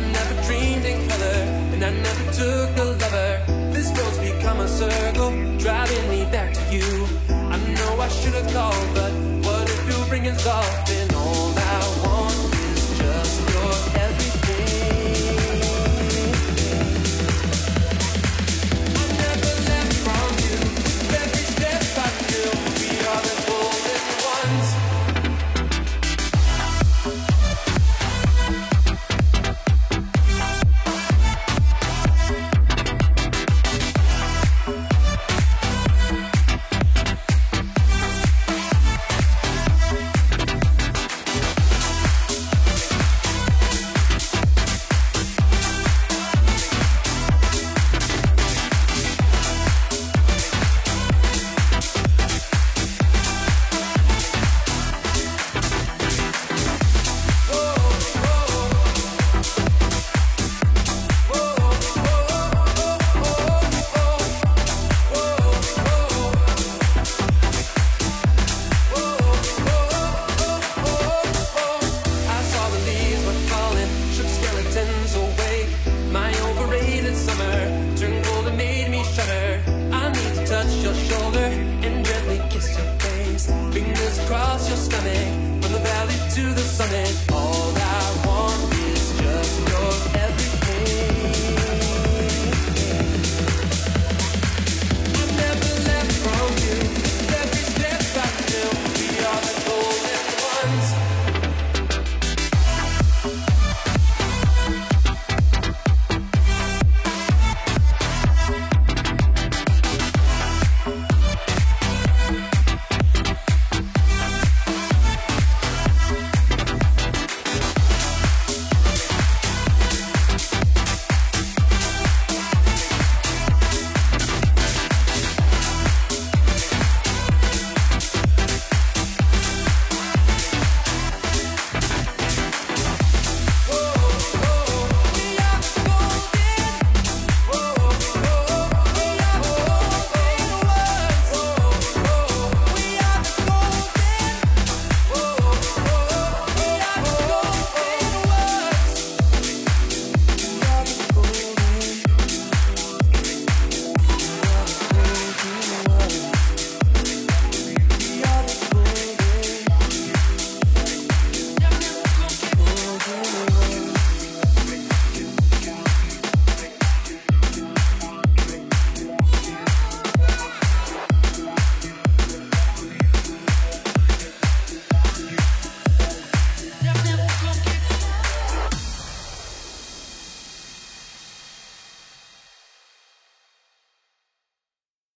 never dreamed in color, and I never took a lover. This road's become a circle, driving me back to you. I know I should have called, but what if you bring us off? Gently